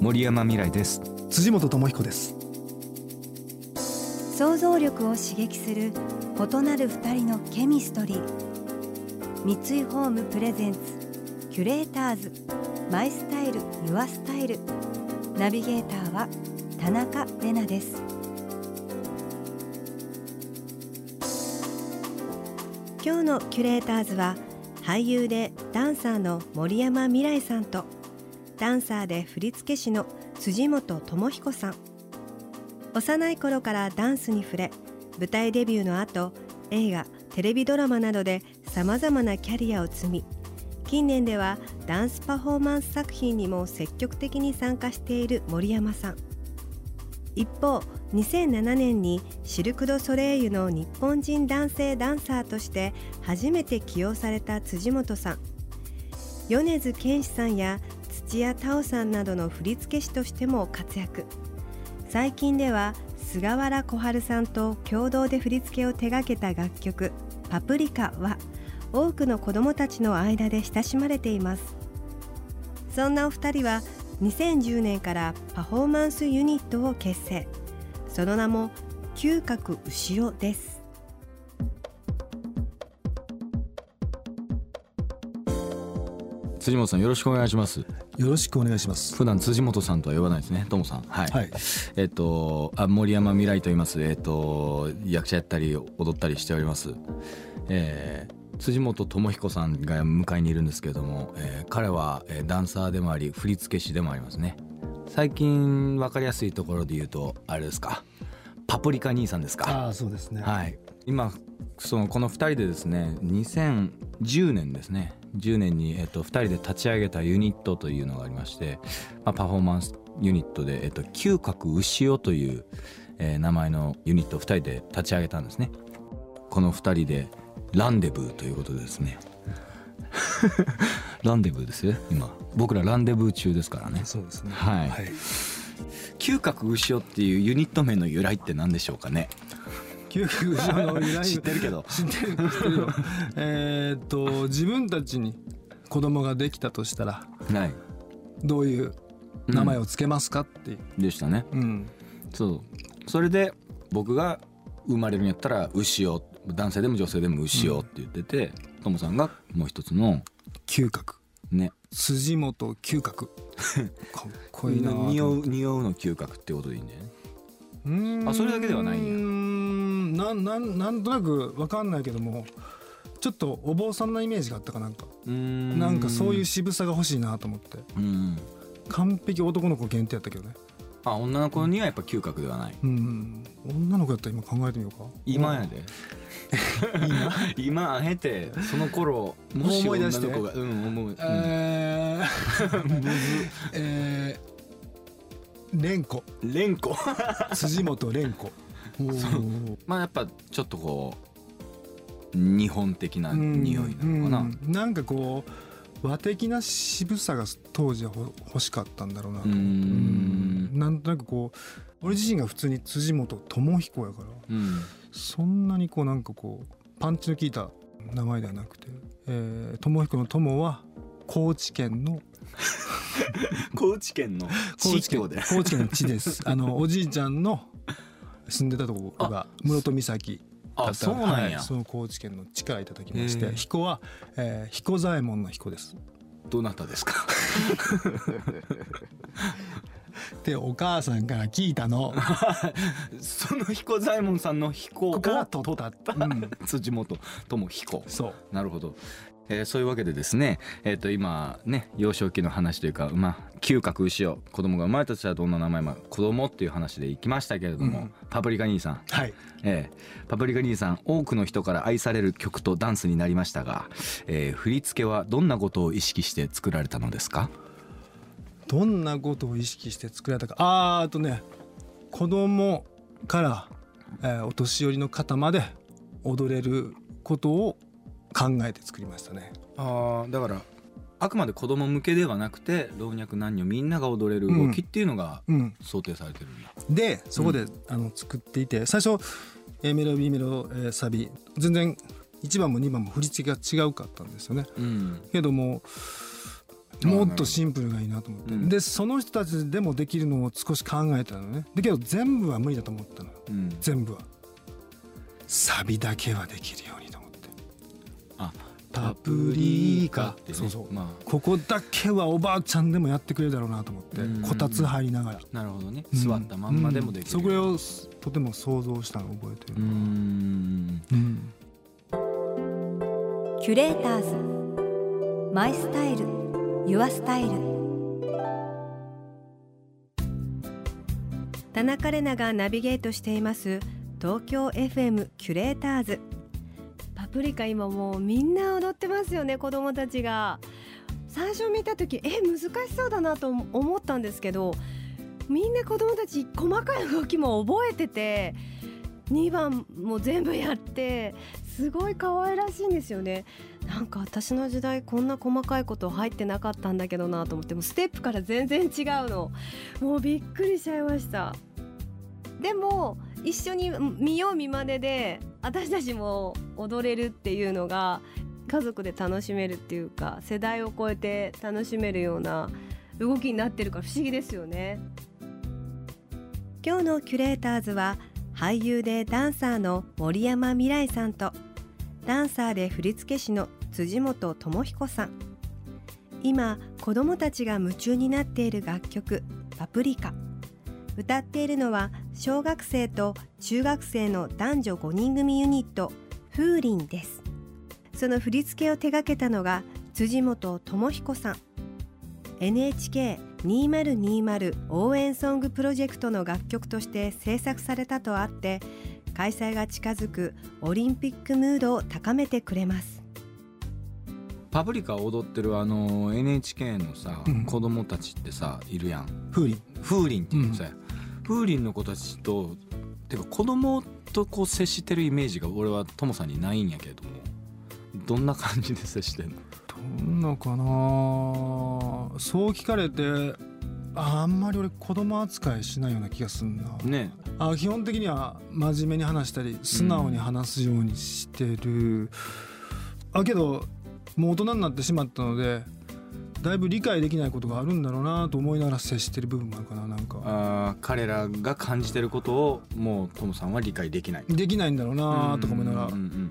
森山未来です。辻本智彦です。想像力を刺激する異なる二人のケミストリー。三井ホームプレゼンツキュレーターズ。マイスタイルユアスタイル。ナビゲーターは田中れなです。今日のキュレーターズは俳優でダンサーの森山未来さんとダンサーで振付師の辻本智彦さん。幼い頃からダンスに触れ舞台デビューの後映画テレビドラマなどでさまざまなキャリアを積み近年ではダンスパフォーマンス作品にも積極的に参加している森山さん。一方2007年にシルク・ド・ソレイユの日本人男性ダンサーとして初めて起用された辻本さん。米津玄師さんや土屋太鳳さんなどの振付師としても活躍。最近では菅原小春さんと共同で振り付けを手掛けた楽曲「パプリカ」は多くの子どもたちの間で親しまれています。そんなお二人は2010年からパフォーマンスユニットを結成。その名も嗅覚牛尾です。辻本さんよろしくお願いします。よろしくお願いします。普段辻本さんとは呼ばないですね。ともさん。はい、はい。えっとあ森山未来と言います。えっと役者やったり踊ったりしております。えー辻本智彦さんが迎えにいるんですけれども、えー彼は、えーダンサーでもあり振付師でもありますね。最近分かりやすいところで言うとあれですか。パプリカ兄さんですか。ああそうですね。はい、今そのこの2人でですね2010年ですね10年に、えっと、2人で立ち上げたユニットというのがありまして、まあ、パフォーマンスユニットで、えっと、嗅覚牛尾という、えー名前のユニットを2人で立ち上げたんですね。この2人でランデブーということでですね。ランデブーですよ今。僕らランデブー中ですからね。そうですね。はい。はい、嗅覚牛尾っていうユニット名の由来って何でしょうかね究極後ろの由来知ってるけど。知ってる知ってるよ。えーっと自分たちに子供ができたとしたらはい。どういう名前をつけますかって。いう、でしたね。うん。そう。それで僕が生まれるんやったら牛を男性でも女性でも牛をって言っててトモさんがもう一つの嗅覚。ね。辻本嗅覚。かっこいいな匂う匂うの嗅覚ってことでいいんだよねうーん。あそれだけではないんやなんなんなんとなくわかんないけどもちょっとお坊さんなイメージがあったかなんか。うん。なんかそういう渋さが欲しいなと思って。うん。完璧男の子限定やったけどね。あ女の子にはやっぱ嗅覚ではな。いうん。女の子やったら今考えてみようか。今やで。今？あえてその頃もし思い出して女の子がうん思う、うん。えー。えー、蓮子。連呼辻本蓮子おーまあやっぱちょっとこう日本的な匂いなのかな、うんうんなんかこう和的な渋さが当時はほ欲しかったんだろうなと。思ってうーん。うん。なんとなくこう俺自身が普通に辻本智彦やからうん。そんなにこうなんかこうパンチの効いた名前ではなくて、えー、智彦の友は 高知県の高知県の高知県地で。高知県の地です。あのおじいちゃんの住んでたところが室戸岬だったあそうなんや、はいその高知県の地からいただきまして彦は、えー、彦左衛門の彦です。どなたですか？でお母さんから聞いたの。その彦左衛門さんの彦をから取取ったったうん辻元智彦。そう。なるほど、えーそういうわけでですね、えー、と今ね幼少期の話というか、まあ、嗅覚牛を子供が生まれたとしたらどんな名前も子供っていう話でいきましたけれども、うん。パプリカ兄さん、はい。えーパプリカ兄さん多くの人から愛される曲とダンスになりましたが、えー振り付けはどんなことを意識して作られたのですか？どんなことを意識して作られたか。あーあとね子供から、えーお年寄りの方まで踊れることを考えて作りましたね。ああだからあくまで子供向けではなくて老若男女みんなが踊れる動きっていうのがうん、想定されてるんだ、でそこで、あの作っていて最初 A メロ B メロ、えーサビ全然1番も2番も振り付けが違うかったんですよね。うん。けどももっとシンプルがいいなと思って、うん。でその人たちでもできるのを少し考えたのね。だけど全部は無理だと思ったのうん。全部は。サビだけはできるようにあパプリカってね。そうそう。まここだけはおばあちゃんでもやってくれるだろうなと思ってうん。こたつ入りながら。あなるほどね。座ったまんまでもできる、うん。それをとても想像したのを覚えてる。うーん。うん。キュレーターズ。マイスタイル。ユアスタイル。田中れながナビゲートしています。東京 FM キュレーターズ。パプリカ今もうみんな踊ってますよね子供たちが。最初見た時え難しそうだなと思ったんですけどみんな子供たち細かい動きも覚えてて2番も全部やってすごい可愛らしいんですよね。なんか私の時代こんな細かいこと入ってなかったんだけどなと思ってもステップから全然違うの。もうびっくりしちゃいました。でも一緒に見よう見まねで私たちも踊れるっていうのが家族で楽しめるっていうか世代を超えて楽しめるような動きになってるから不思議ですよね。今日のキュレーターズは俳優でダンサーの森山未来さんとダンサーで振付師の辻本智彦さん。今子どもたちが夢中になっている楽曲「パプリカ」歌っているのは小学生と中学生の男女5人組ユニット風鈴です。その振り付けを手掛けたのが辻本智彦さん。NHK2020 応援ソングプロジェクトの楽曲として制作されたとあって開催が近づくオリンピックムードを高めてくれます。パプリカを踊ってるあの NHK のさ、うん。子供たちってさいるやん。風鈴。風鈴っていうのさ、風鈴の子たちとてか子供とこう接してるイメージが俺はトモさんにないんやけれどもどんな感じで接してんの？どんなかな？そう聞かれてああんまり俺子供扱いしないような気がすんな、ね。あ基本的には真面目に話したり素直に話すようにしてる、あけどもう大人になってしまったのでだいぶ理解できないことがあるんだろうなと思いながら接してる部分もあるかななんか。あー彼らが感じてることをもうトモさんは理解できない。できないんだろうなとか思いながら。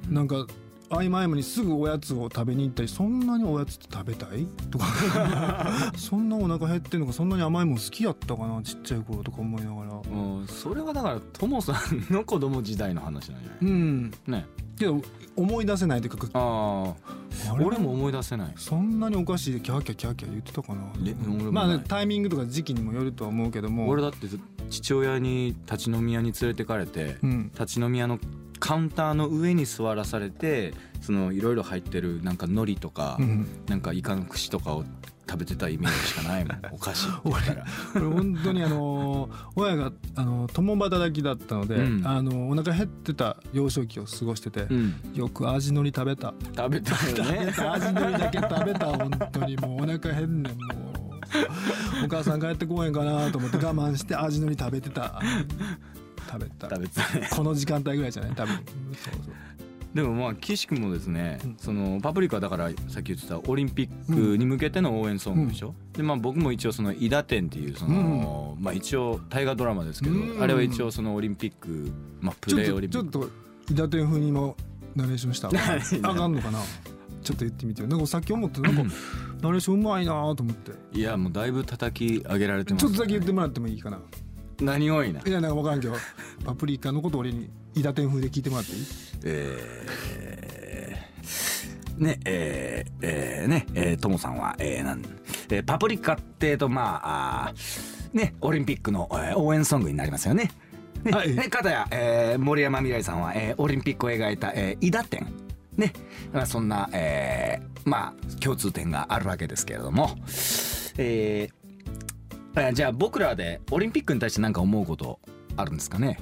なんか合間合間にすぐおやつを食べに行ったりそんなにおやつって食べたいとか。そんなお腹減ってんのかそんなに甘いもん好きやったかなちっちゃい頃とか思いながら。うんそれはだからトモさんの子供時代の話なんじゃうないん。ね。けど思い出せないというかああ俺も思い出せない。そんなにお菓子でキャーキャーキャーキャー言ってたかな？まあねタイミングとか時期にもよるとは思うけども。俺だって父親に立ち飲み屋に連れてかれてうん。立ち飲み屋のカウンターの上に座らされてそのいろいろ入ってるなんか海苔とか、うん。なんかイカの串とかを食べてたイメージしかないもんお菓子って言ったら。これ本当にあの親があの共働きだったので、うん。あのお腹減ってた幼少期を過ごしてて、うん。よく味のり食べた。食べたよ食べね。た 味のりだけ食べた本当に。もうお腹減んねんもう。お母さん帰ってこへんかなと思って我慢して味のり食べてた。食べた。食べてたね。この時間帯ぐらいじゃない？多分。そうそうでもまあ岸君もですね、うん。そのパプリカだからさっき言ってたオリンピックに向けての応援ソングでしょ、でまあ僕も一応その「伊田天」っていうその、まあ一応大河ドラマですけど、うん。あれは一応そのオリンピックまあプレーオリンピック。とちょっと伊達天風に今ナレーションした？あかんのかな？ちょっと言ってみてよ。なんかさっき思ってなんかナレーションうまいなと思って。いやもうだいぶ叩き上げられてます、ちょっとだけ言ってもらってもいいかな？何多いな？いやなんか分からんけど。パプリカのこと俺に伊達天風で聞いてもらっていい？えーねえーえーねえーともさんは、えーなんえーパプリカってえとまああーねオリンピックの、えー応援ソングになりますよね。ね、はい。ねかたや、えー森山未来さんは、えーオリンピックを描いた「えー、伊田天」ね、まあ、そんな、えーまあ共通点があるわけですけれども、えーえじゃあ僕らでオリンピックに対して何か思うことあるんですかね？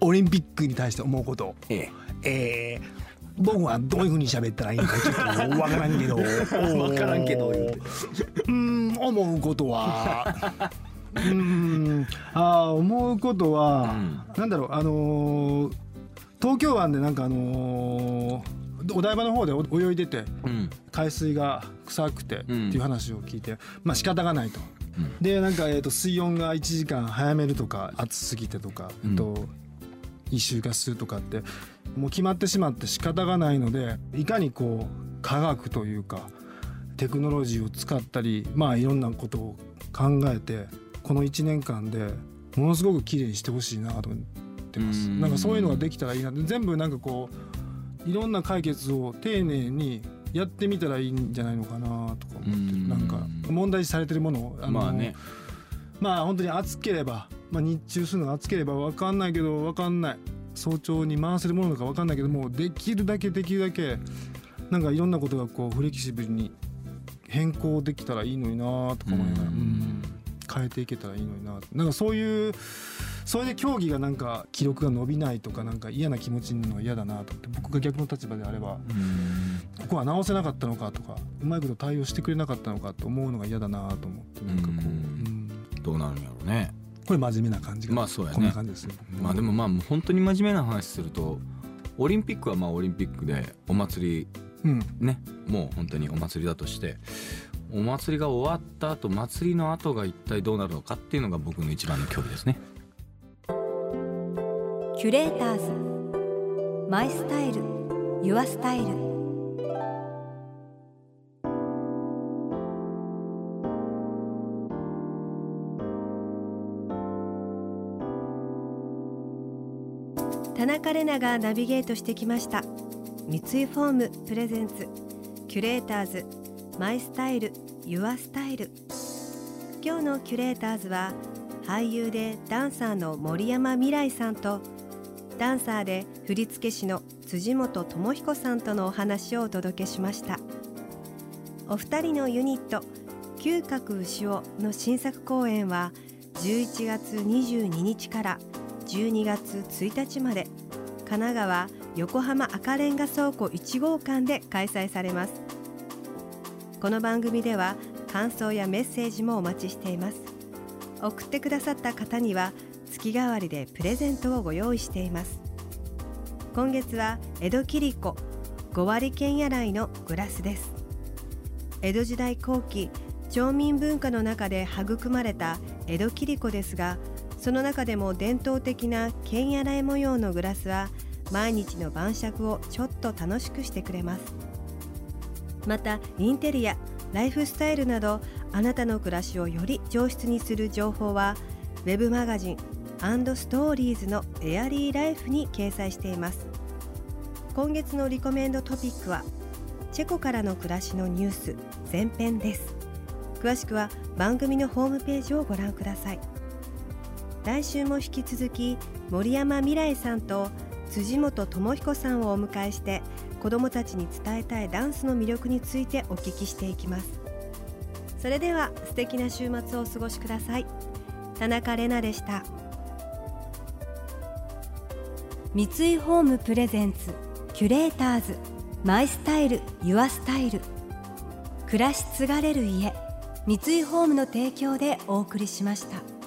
オリンピックに対して思うこと。ええ。えー僕はどういうふうに喋ったらいいのかちょっとわからんけど。わからんけど言うて。うん 思うことは。うんあー思うことは、なんだろうあのー東京湾でなんかあのーお台場の方でお泳いでてうん。海水が臭くてってうんいう話を聞いて、まあ仕方がないと。うん。でなんか、えー、と水温が1時間早めるとか暑すぎてとか、うん。えっと異臭がするとかってもう決まってしまって仕方がないのでいかにこう科学というかテクノロジーを使ったりまあいろんなことを考えてこの1年間でものすごく綺麗にしてほしいなと思ってます。うん。なんかそういうのができたらいいな。って全部なんかこういろんな解決を丁寧にやってみたらいいんじゃないのかなとか思ってうん。なんか問題視されてるものをあのまあね。まあ本当に暑ければ、まあ、日中するのが暑ければ分かんないけど分かんない。早朝に回せるものか分かんないけどもできるだけできるだけなんかいろんなことがこうフレキシブルに変更できたらいいのになとか思いながら、変えていけたらいいのにな。なんかそういうそれで競技がなんか記録が伸びないとかなんか嫌な気持ちになるのは嫌だなと思って僕が逆の立場であればうん。ここは直せなかったのかとかうまいこと対応してくれなかったのかと思うのが嫌だなと思ってなんかこう、うん。うん。どうなるんやろうねこれ真面目な感じが、まあそうやね。こんな感じですねまあでもまあ本当に真面目な話するとオリンピックはまあオリンピックでお祭りうん。ねもう本当にお祭りだとしてお祭りが終わった後祭りの後が一体どうなるのかっていうのが僕の一番の興味ですね。キュレーターズ。マイスタイル。ユアスタイル田中麗奈がナビゲートしてきました。三井ホーム presents。キュレーターズ my style your style。今日のキュレーターズは俳優でダンサーの森山未來さんとダンサーで振付師の辻本知彦さんとのお話をお届けしました。お二人のユニット嗅覚牛尾の新作公演は11月22日から12月1日まで。神奈川横浜赤レンガ倉庫1号館で開催されます。この番組では感想やメッセージもお待ちしています。送ってくださった方には月替わりでプレゼントをご用意しています。今月は江戸切子5割剣や来のグラスです。江戸時代後期町民文化の中で育まれた江戸切子ですがその中でも伝統的な剣や来模様のグラスは毎日の晩酌をちょっと楽しくしてくれます。またインテリアライフスタイルなどあなたの暮らしをより上質にする情報はウェブマガジンストーリーズのエアリーライフに掲載しています。今月のリコメンドトピックはチェコからの暮らしのニュース前編です。詳しくは番組のホームページをご覧ください。来週も引き続き森山未来さんと辻本智彦さんをお迎えして子どもたちに伝えたいダンスの魅力についてお聞きしていきます。それでは素敵な週末をお過ごしください。田中れなでした。三井ホームプレゼンツキュレーターズマイスタイルユアスタイル。暮らし継がれる家三井ホームの提供でお送りしました。